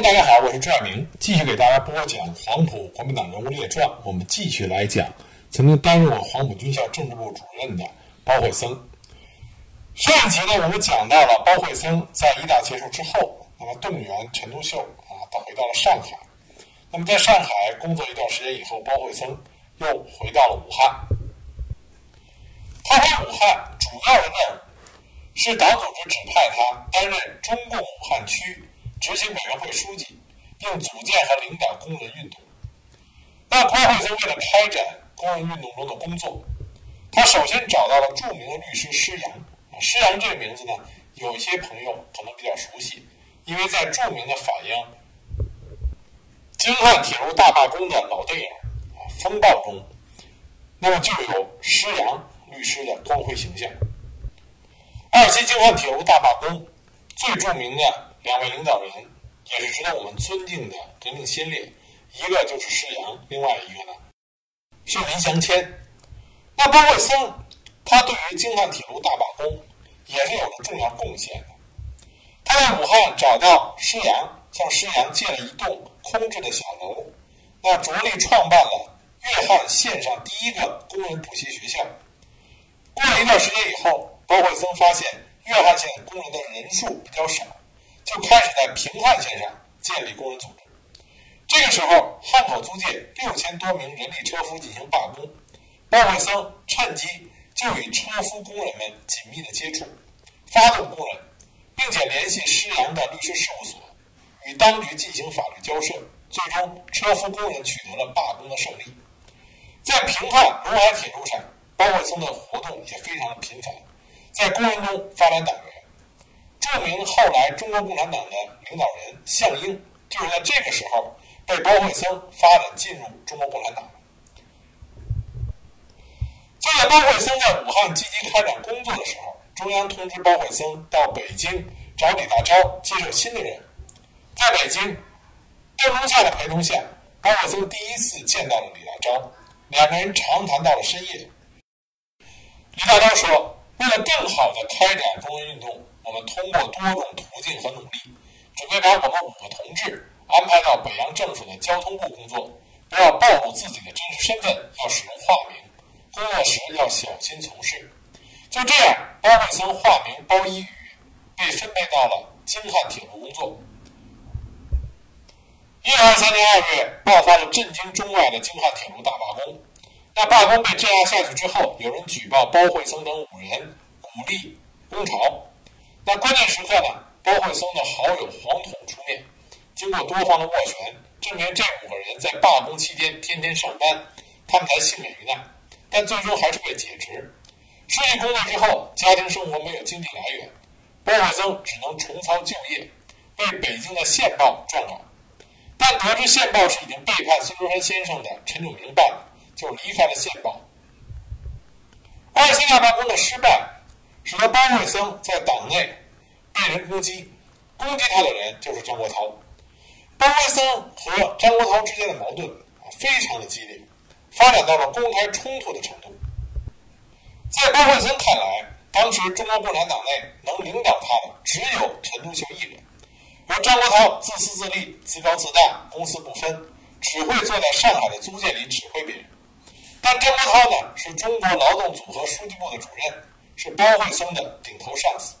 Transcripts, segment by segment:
大家好，我是朱亚明，继续给大家播讲《黄埔国民党人物列传》。我们继续来讲曾经担任过黄埔军校政治部主任的包惠僧。上一集呢，我们讲到了包惠僧在一大结束之后，那么动员陈独秀啊，他回到了上海。那么在上海工作一段时间以后，包惠僧又回到了武汉。他回武汉主要的任务是党组织指派他担任中共武汉区。执行委员会书记，并组建和领导工人运动。那包惠僧为了开展工人运动中的工作，他首先找到了著名的律师施洋。施洋这个名字呢，有一些朋友可能比较熟悉，因为在著名的反映京汉铁路大罢工的老电影《风暴》中，那么就有施洋律师的光辉形象。二期京汉铁路大罢工最著名的。两位领导人也是值得我们尊敬的革命先烈，一个就是施洋，另外一个呢是林祥谦。那包惠僧，他对于京汉铁路大罢工也是有着重要贡献的。他在武汉找到施洋，向施洋借了一栋空置的小楼，那着力创办了粤汉线上第一个工人补习学校。过了一段时间以后，包惠僧发现粤汉线工人的人数比较少。就开始在平汉线上建立工人组织。这个时候，汉口租界六千多名人力车夫进行罢工，包惠僧趁机就与车夫工人们紧密的接触，发动工人，并且联系施洋的律师事务所，与当局进行法律交涉。最终，车夫工人取得了罢工的胜利。在平汉陇海铁路上，包惠僧的活动也非常的频繁，在工人中发展党员。著名后来中国共产党的领导人项英，就是在这个时候被包惠僧发展进入中国共产党。就在包惠僧在武汉积极开展工作的时候，中央通知包惠僧到北京找李大钊接受新的任务。在北京，邓中夏的陪同下，包惠僧第一次见到了李大钊，两个人长谈到了深夜。李大钊说：“为了更好的开展工人运动。”我们通过多种途径和努力，准备把我们五个同志安排到北洋政府的交通部工作，不要暴露自己的真实身份，要使用化名，工作时要小心从事。就这样，包惠僧化名包一宇，被分配到了京汉铁路工作。一九二三年二月，爆发了震惊中外的京汉铁路大罢工。那罢工被镇压下去之后，有人举报包惠僧等五人鼓励工潮。在关键时刻呢，包惠僧的好友黄统出面，经过多方的斡旋，证明这五个人在罢工期间天天上班，他们才幸免于难，但最终还是被解职。失去工作之后，家庭生活没有经济来源，包惠僧只能重操旧业，为北京的《县报》撰稿。但得知《县报》是已经背叛孙中山先生的陈炯明办，就离开了《县报》。二七大罢工的失败。使得包惠僧在党内被人攻击，攻击他的人就是张国焘。包惠僧和张国焘之间的矛盾啊非常的激烈，发展到了公开冲突的程度。在包惠僧看来，当时中国共产党内能领导他的只有陈独秀一人，而张国焘自私自利、自高自大、公私不分，只会坐在上海的租界里指挥别人。但张国焘呢，是中国劳动组合书记部的主任。是包惠僧的顶头上司，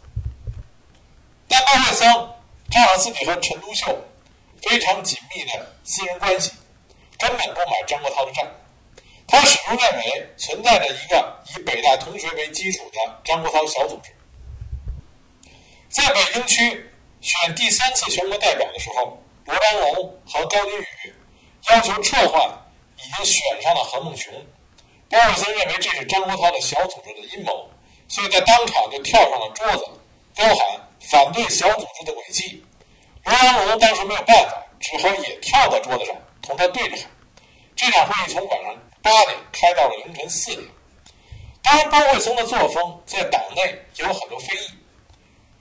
但包惠僧仗着自己和陈独秀非常紧密的私人关系，根本不买张国焘的账。他始终认为存在着一个以北大同学为基础的张国焘小组织。在北京区选第三次全国代表的时候，罗章龙和高金宇要求撤换已经选上的何孟雄。包惠僧认为这是张国焘的小组织的阴谋。所以在当场就跳上了桌子，高喊反对小组织的诡计。罗章龙当时没有办法，只好也跳到桌子上同他对着喊。这场会议从晚上八点开到了凌晨四点。当然，包惠僧的作风在党内也有很多非议。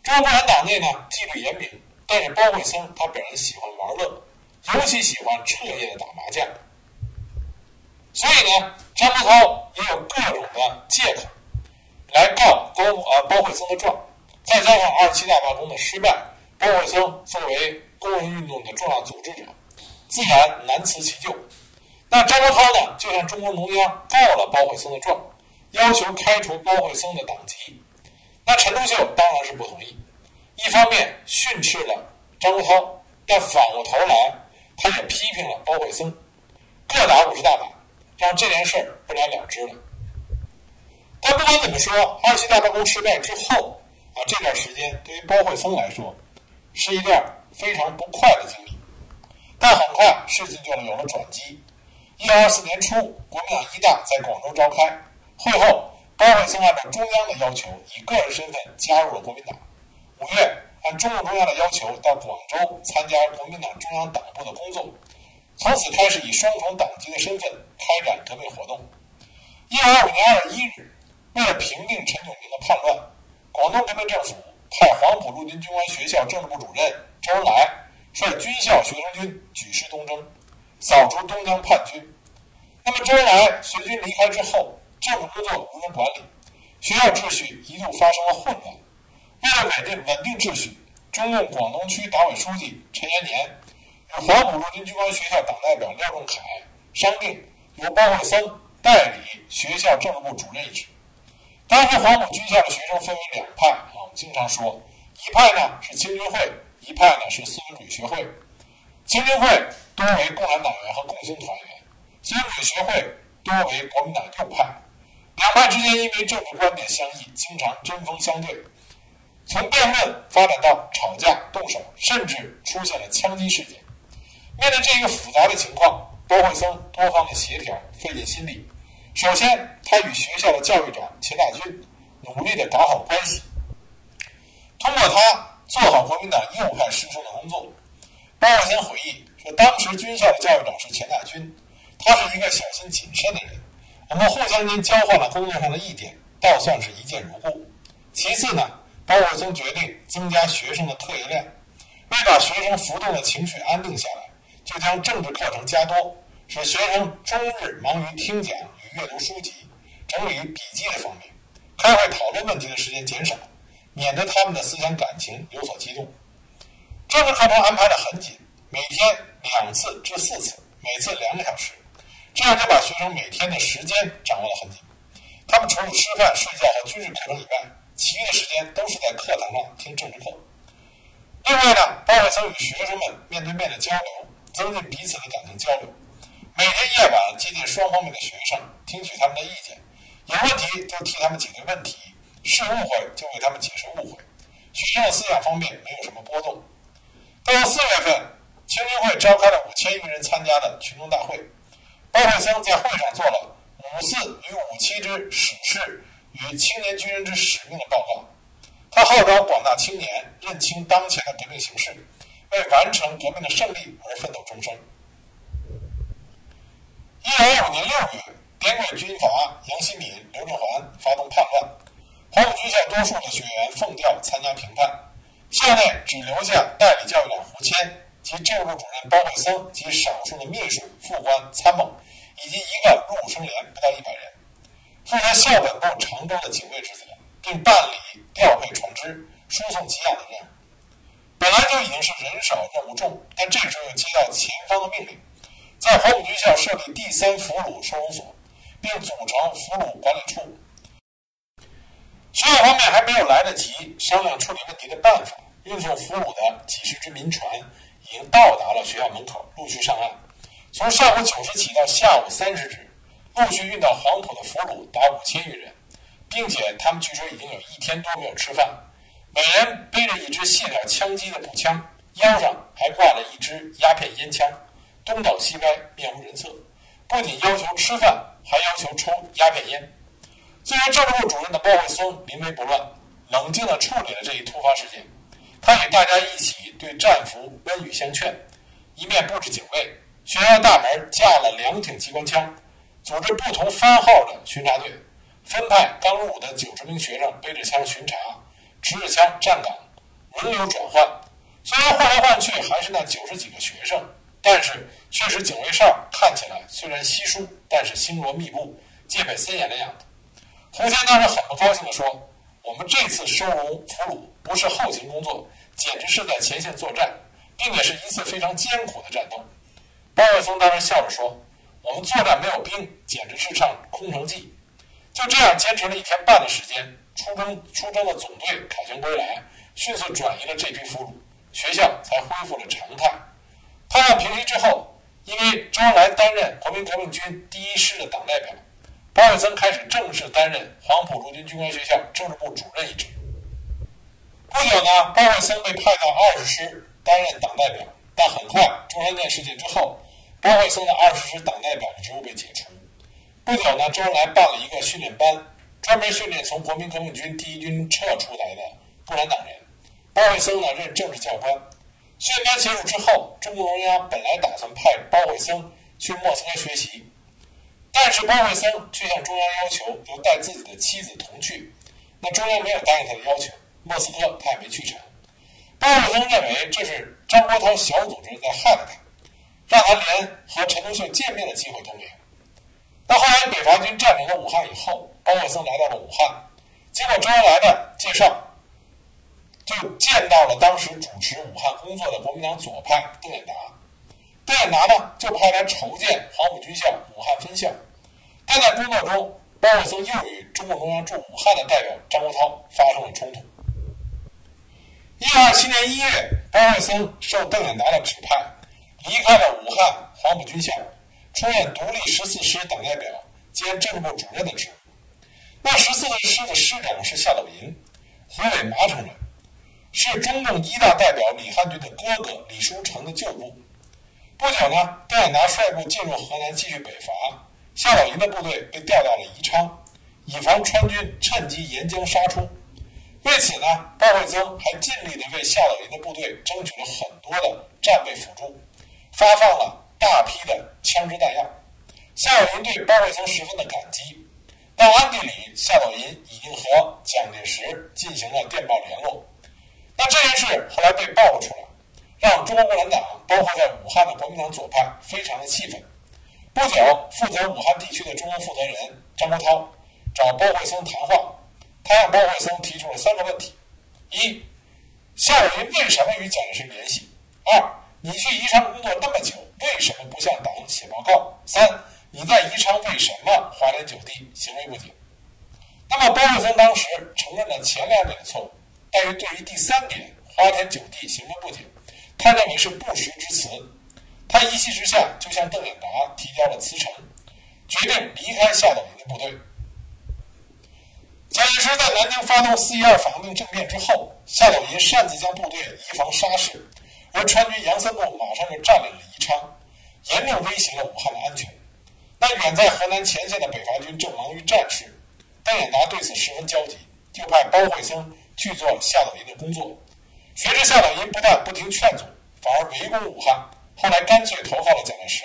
中国共产党内呢纪律严明，但是包惠僧他本人喜欢玩乐，尤其喜欢彻夜的打麻将。所以呢，张国焘也有各种的借口。来告包呃包惠僧的状，再加上二七大罢工的失败，包惠僧作为工人运动的重要组织者，自然难辞其咎。那张国焘呢，就向中共中央告了包惠僧的状，要求开除包惠僧的党籍。那陈独秀当然是不同意，一方面训斥了张国焘，但反过头来，他也批评了包惠僧，各打五十大板，让这件事不了了之了。但不管怎么说，二七大罢工失败之后啊，这段时间对于包惠僧来说，是一段非常不快的经历。但很快事情就有了转机。一九二四年初，国民党一大在广州召开会后，包惠僧按照中央的要求，以个人身份加入了国民党。五月，按中共中央的要求，到广州参加国民党中央党部的工作，从此开始以双重党籍的身份开展革命活动。一九二五年二月一日，为了平定陈炯明的叛乱，广东人民政府派黄埔陆军军官学校政治部主任周恩来率军校学生军举师东征。扫除东江叛军。那么周恩来随军离开之后，政府工作无人管理，学校秩序一度发生了混乱。为了稳定稳定秩序，中共广东区党委书记陈延年与黄埔陆军军官学校党代表廖仲恺商定，由包惠僧代理学校政治部主任一职。当时黄埔军校的学生分为两派啊，我们经常说，一派呢是青军会，一派呢是四民主义学会。青军会多为共产党员和共青团员，新民主义学会多为国民党右派。两派之间因为政治观点相异，经常针锋相对，从辩论发展到吵架、动手，甚至出现了枪击事件。面对这一个复杂的情况，包惠僧多方的协调，费尽心力。首先，他与学校的教育长钱大钧努力的搞好关系，通过他做好国民党右派师生的工作。包惠僧回忆说：“当时军校的教育长是钱大钧，他是一个小心谨慎的人。我们互相间交换了工作上的意见，倒算是一见如故。其次呢，包惠僧决定增加学生的课业量，为把学生浮动的情绪安定下来，就将政治课程加多，使学生终日忙于听讲阅读书籍、整理笔记的方面，开会讨论问题的时间减少，免得他们的思想感情有所激动。”政治课程安排的很紧，每天两次至四次，每次两个小时，这样就把学生每天的时间掌握得很紧。他们除了吃饭、睡觉和军事课程以外，其余的时间都是在课堂上听政治课。另外呢，包惠僧与学生们面对面的交流，增进彼此的感情交流。夜晚接近双方面的学生，听取他们的意见，有问题就替他们解决问题，是误会就为他们解释误会。学生的思想方面没有什么波动。到了四月份，青年会召开了五千余人参加的群众大会。包惠僧在会上做了“五四与五七之史事与青年军人之使命”的报告。他号召广大青年认清当前的革命形势，为完成革命的胜利而奋斗终生。一九二五年六月，滇桂军阀杨希敏、刘振环发动叛乱，黄埔军校多数的学员奉调参加平叛。校内只留下代理教育长胡谦及政治部主任包惠僧及少数的秘书、副官、参谋，以及一个入伍生连，不到一百人，负责校本部常州的警卫职责，并办理调配船只、输送给养的任务。本来就已经是人少任务重，但这时候又接到前方的命令，在黄埔军校设立第三俘虏收容所，并组成俘虏管理处。学校方面还没有来得及商量处理问题的办法，运送俘虏的几十只民船已经到达了学校门口，陆续上岸。从上午九时起到下午三时止，陆续运到黄埔的俘虏达五千余人，并且他们据说已经有一天多没有吃饭。每人背着一支细点枪机的步枪，腰上还挂了一支鸦片烟枪，东倒西歪，面无人色。不仅要求吃饭，还要求抽鸦片烟。作为政治部主任的包惠僧临危不乱，冷静地处理了这一突发事件。他与大家一起对战俘温语相劝，一面布置警卫，学校大门架了两挺机关枪，组织不同番号的巡查队，分派刚入伍的九十名学生背着枪巡查，持着枪站岗，轮流转换。虽然换来换去还是那九十几个学生，但是确实警卫哨看起来虽然稀疏，但是星罗密布、戒备森严的样子。胡谦当时很不高兴地说：“我们这次收容俘虏不是后勤工作，简直是在前线作战，并且是一次非常艰苦的战斗。包惠僧当时笑着说：“我们作战没有兵，简直是场空城计。”就这样坚持了一天半的时间，出征出征的总队凯旋归来，迅速转移了这批俘虏，学校才恢复了常态。叛乱平息之后，因为周恩来担任国民革命军第一师的党代表，包惠僧开始正式担任黄埔陆军军官学校政治部主任一职。不久呢，包惠僧被派到二十师担任党代表，但很快中山舰事件之后，包惠僧的二十师党代表的职务被解除。不久呢，周恩来办了一个训练班，专门训练从国民革命军第一军撤出来的共产党人。包惠僧呢任政治教官。训练班结束之后，中共中央本来打算派包惠僧去莫斯科学习，但是包惠僧却向中央要求要带自己的妻子同去。那中央没有答应他的要求，莫斯科他也没去成。包惠僧认为这是张国焘小组织在害了他，让他连和陈独秀见面的机会都没有。那后来北伐军占领了武汉以后，包惠僧来到了武汉，经过周恩来的介绍，就见到了当时主持武汉工作的国民党左派邓演达。邓演达呢，就派来筹建黄埔军校武汉分校。但在工作中，包惠僧又与中共中央驻武汉的代表张国焘发生了冲突。一九二七年一月，包惠僧受邓演达的指派，离开了武汉黄埔军校。出任独立十四师党代表兼政治部主任的职务。那十四师的师长是夏斗寅，湖北麻城人，是中共一大代表李汉军的哥哥李书成的旧部。不久呢，邓演达率部进入河南继续北伐，夏斗寅的部队被调到了宜昌，以防川军趁机沿江杀出。为此呢，鲍惠增还尽力地为夏斗寅的部队争取了很多的战备辅助，发放了。大批的枪支弹药，夏斗寅对鲍惠增十分的感激。到暗地里，夏斗寅已经和蒋介石进行了电报联络。那这件事后来被爆了出来，让中国共产党，包括在武汉的国民党左派，非常的气愤。不久，负责武汉地区的中共负责人张国焘找包惠僧谈话，他向包惠僧提出了三个问题：一，夏斗寅为什么与蒋介石联系？二，你去宜昌工作那么久？为什么不向党写报告？三，你在宜昌为什么花天酒地、行为不检？那么包惠僧当时承认了前两点的错误，但是对于第三点花天酒地、行为不检，他认为是不实之词。他一气之下就向邓演达提交了辞呈，决定离开夏斗寅的部队。蒋介石在南京发动四一二反革命政变之后，夏斗寅擅自将部队移防沙市。而川军杨森部马上就占领了宜昌，严重威胁了武汉的安全。那远在河南前线的北伐军正忙于战事，邓演达对此十分焦急，就派包惠僧去做夏斗寅的工作。谁知夏斗寅不但不听劝阻，反而围攻武汉，后来干脆投靠了蒋介石。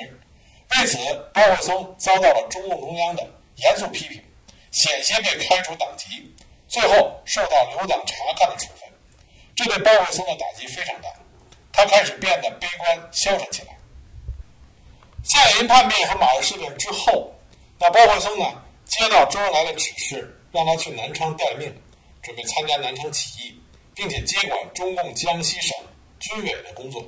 为此，包惠僧遭到了中共中央的严肃批评，险些被开除党籍，最后受到留党察看的处分。这对包惠僧的打击非常大。他开始变得悲观消沉起来。夏斗寅叛变和马日事变之后，那包惠僧呢，接到周恩来的指示，让他去南昌待命，准备参加南昌起义，并且接管中共江西省军委的工作。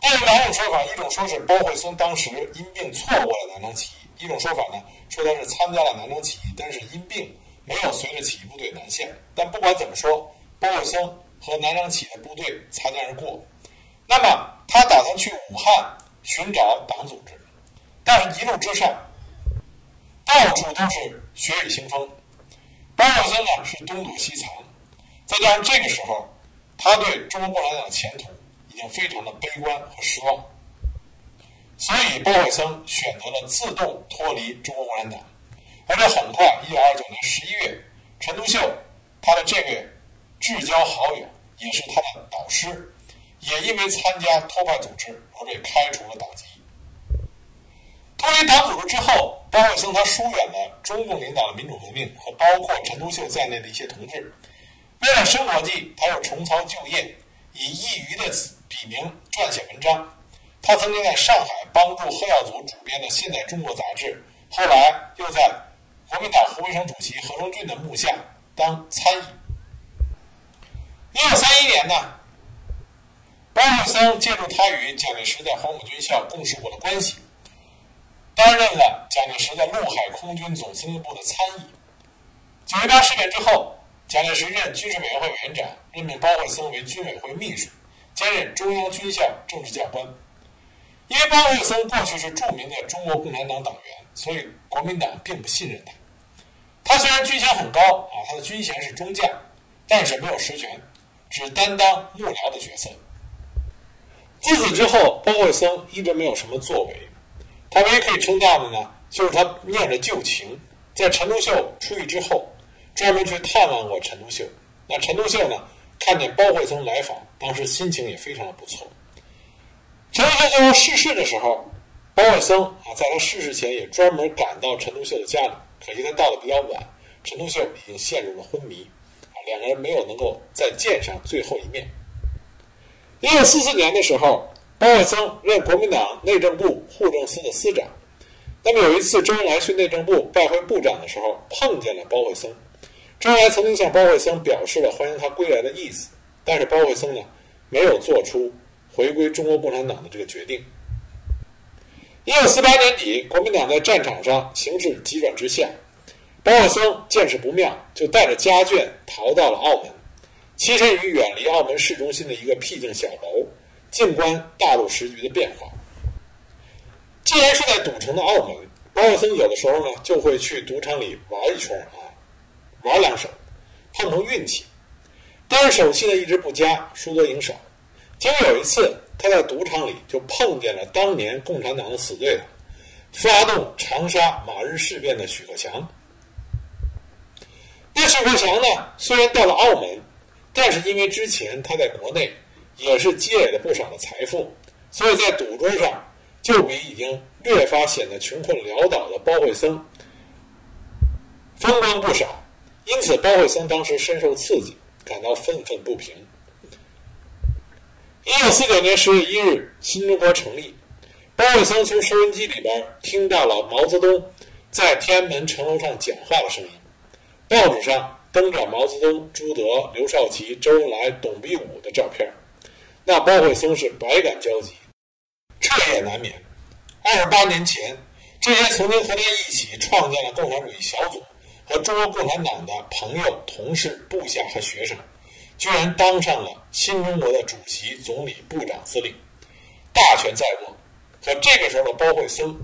但有两种说法：一种说是包惠僧当时因病错过了南昌起义；一种说法呢，说他是参加了南昌起义，但是因病没有随着起义部队南下。但不管怎么说，包惠僧和南昌起义的部队擦肩而过。那么，他打算去武汉寻找党组织，但是一路之上，到处都是血雨腥风。包惠僧呢是东躲西藏，再加上这个时候，他对中国共产党的前途已经非常的悲观和失望，所以包惠僧选择了自动脱离中国共产党。而且很快，一九二九年十一月，陈独秀他的这位至交好友，也是他的导师。也因为参加托派组织而被开除了党籍。脱离党组织之后，包惠僧他疏远了中共领导的民主革命和包括陈独秀在内的一些同志。为了生活计，他又重操旧业，以业余的笔名撰写文章。他曾经在上海帮助贺耀祖主编的《现代中国》杂志，后来又在国民党湖北省主席何荣俊的幕下当参议。一九三一年呢？包惠僧借助他与蒋介石在黄埔军校共事过的关系，担任了蒋介石的陆海空军总司令部的参议。九一八事变之后，蒋介石任军事委员会委员长，任命包惠僧为军委会秘书，兼任中央军校政治教官。因为包惠僧过去是著名的中国共产党党员，所以国民党并不信任他。他虽然军衔很高啊，他的军衔是中将，但是没有实权，只担当幕僚的角色。自此之后，包惠僧一直没有什么作为。他唯一可以称道的呢，就是他念着旧情，在陈独秀出狱之后，专门去探望过陈独秀。那陈独秀呢，看见包惠僧来访，当时心情也非常的不错。陈独秀最后逝世的时候，包惠僧啊，在他逝世前也专门赶到陈独秀的家里。可惜他到的比较晚，陈独秀已经陷入了昏迷，啊，两个人没有能够再见上最后一面。一九四四年的时候，包惠僧任国民党内政部户政司的司长。那么有一次，周恩来去内政部拜会部长的时候，碰见了包惠僧。周恩来曾经向包惠僧表示了欢迎他归来的意思，但是包惠僧呢，没有做出。回归中国共产党的这个决定。一九四八年底，国民党在战场上形势急转直下，包惠僧见势不妙，就带着家眷逃到了澳门，栖身于远离澳门市中心的一个僻静小楼，静观大陆时局的变化。既然是在赌城的澳门，包惠僧有的时候呢就会去赌场里玩一圈啊，玩两手，碰碰运气，但是手气呢一直不佳，输多赢少。结果有一次，他在赌场里就碰见了当年共产党的死对头，发动长沙马日事变的许克强。那许克强呢，虽然到了澳门，但是因为之前他在国内也是积累了不少的财富，所以在赌桌上就比已经略发显得穷困潦倒的包惠僧风光不少。因此，包惠僧当时深受刺激，感到愤愤不平。一九四九年十月一日，新中国成立。包惠僧从收音机里边听到了毛泽东在天安门城楼上讲话的声音。报纸上登着毛泽东、朱德、刘少奇、周恩来、董必武的照片。那包惠僧是百感交集，彻夜难眠。二十八年前，这些曾经和他一起创建了共产主义小组和中国共产党的朋友、同事、部下和学生。居然当上了新中国的主席、总理、部长、司令，大权在握。可这个时候的包惠僧，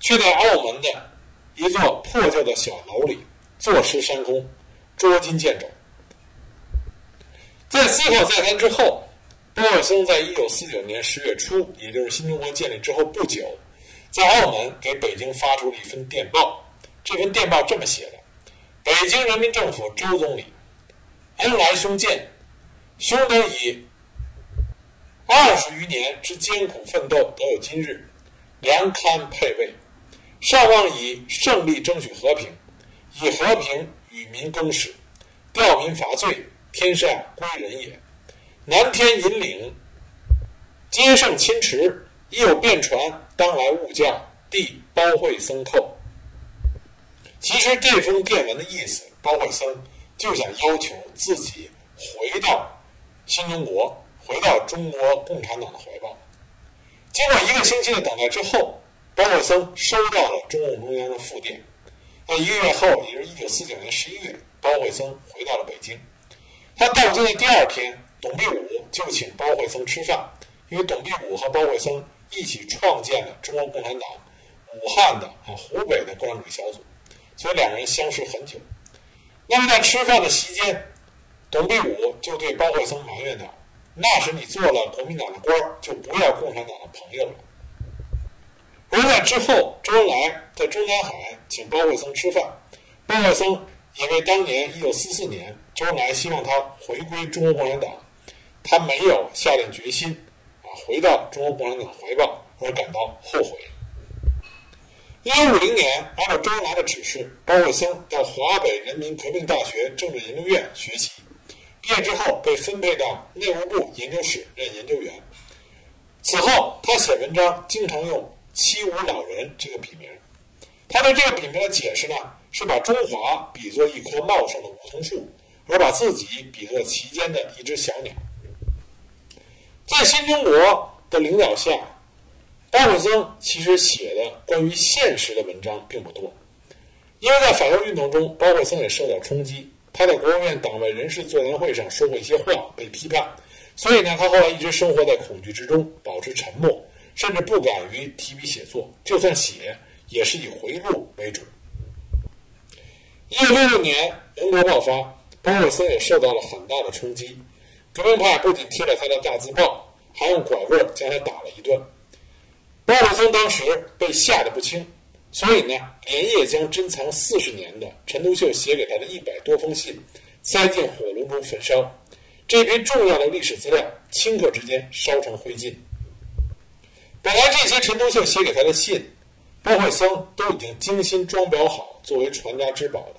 却在澳门的一座破旧的小楼里坐吃山空、捉襟见肘。在思考再三之后，包惠僧在一九四九年十月初，也就是新中国建立之后不久，在澳门给北京发出了一份电报。这份电报这么写的：“北京人民政府周总理。”恩来兄见，兄等以二十余年之艰苦奋斗得有今日，良堪配位。上望以胜利争取和平，以和平与民更始，吊民伐罪，天下归仁也。南天引领，皆胜亲驰，亦有便传，当来勿教。弟包惠僧叩。其实这封电文的意思，包惠僧。就想要求自己回到新中国，回到中国共产党的怀抱。经过一个星期的等待之后，包惠僧收到了中共中央的复电。那一个月后，也就是一九四九年十一月，包惠僧回到了北京。他到京的第二天，董必武就请包惠僧吃饭，因为董必武和包惠僧一起创建了中国共产党武汉的啊湖北的共产主义小组，所以两人相识很久。那么在吃饭的席间，董必武就对包惠僧埋怨道：“那时你做了国民党的官，就不要共产党的朋友了。”而在之后，周恩来在中南海请包惠僧吃饭，包惠僧因为当年一九四四年周恩来希望他回归中国共产党，他没有下定决心啊回到中国共产党怀抱，而感到后悔。一九五零年，按照周恩来的指示，包惠僧到华北人民革命大学政治研究院学习。毕业之后，被分配到内务部研究室任研究员。此后，他写文章经常用“七五老人”这个笔名。他对这个笔名的解释呢，是把中华比作一棵茂盛的梧桐树，而把自己比作其间的一只小鸟。在新中国的领导下，包惠僧其实写的关于现实的文章并不多，因为在反右运动中，包惠僧也受到冲击。他在国务院党外人士座谈会上说过一些话，被批判，所以呢，他后来一直生活在恐惧之中，保持沉默，甚至不敢于提笔写作，就算写，也是以回录为主。一九六六年，民国爆发，包惠僧也受到了很大的冲击。革命派不仅贴了他的大字报，还用拐棍将他打了一顿。包惠僧当时被吓得不轻，所以呢，连夜将珍藏四十年的陈独秀写给他的一百多封信塞进火炉中焚烧。这批重要的历史资料，顷刻之间烧成灰烬。本来这些陈独秀写给他的信，包惠僧都已经精心装裱好，作为传家之宝的。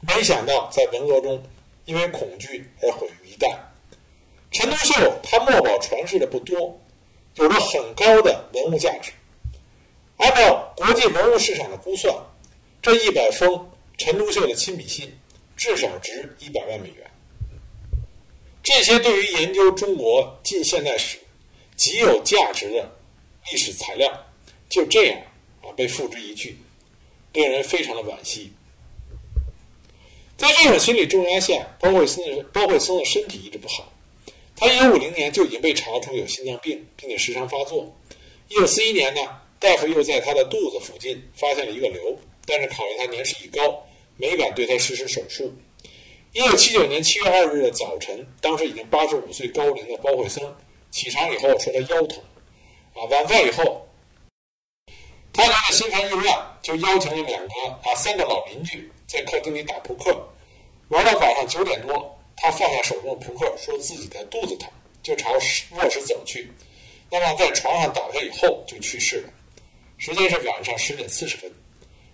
没想到在文革中，因为恐惧而毁于一旦。陈独秀他墨宝传世的不多，有着很高的文物价值。按照国际文物市场的估算，这一百封陈独秀的亲笔信至少值一百万美元。这些对于研究中国近现代史极有价值的历史材料，就这样啊被付之一炬，令人非常的惋惜。在这种心理重压下，包惠僧的包惠僧的身体一直不好。他一九五零年就已经被查出有心脏病，并且时常发作。一九四一年呢，大夫又在他的肚子附近发现了一个瘤，但是考虑他年事已高，没敢对他实施手术。一九七九年七月二日的早晨，当时已经八十五岁高龄的包惠僧起床以后说他腰疼，啊，晚饭以后，他觉得心烦意乱，就邀请了两个啊三个老邻居在客厅里打扑克。玩到晚上九点多，他放下手中的扑克，说自己的肚子疼，就朝卧室走去。那么在床上倒下以后就去世了。时间是晚上十点四十分，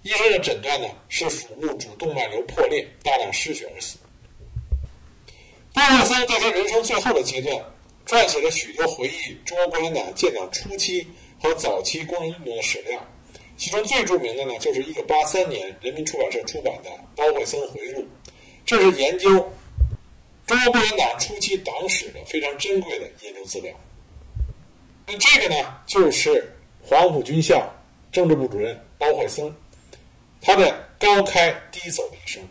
医生的诊断呢是腹部主动脉瘤破裂，大量失血而死。包惠僧在他人生最后的阶段，撰写了许多回忆中国共产党建党初期和早期工人运动的史料，其中最著名的呢就是1983年人民出版社出版的《包惠僧回录》。这是研究中国共产党初期党史的非常珍贵的研究资料。那这个呢，就是黄埔军校政治部主任包惠僧，他的高开低走的一生。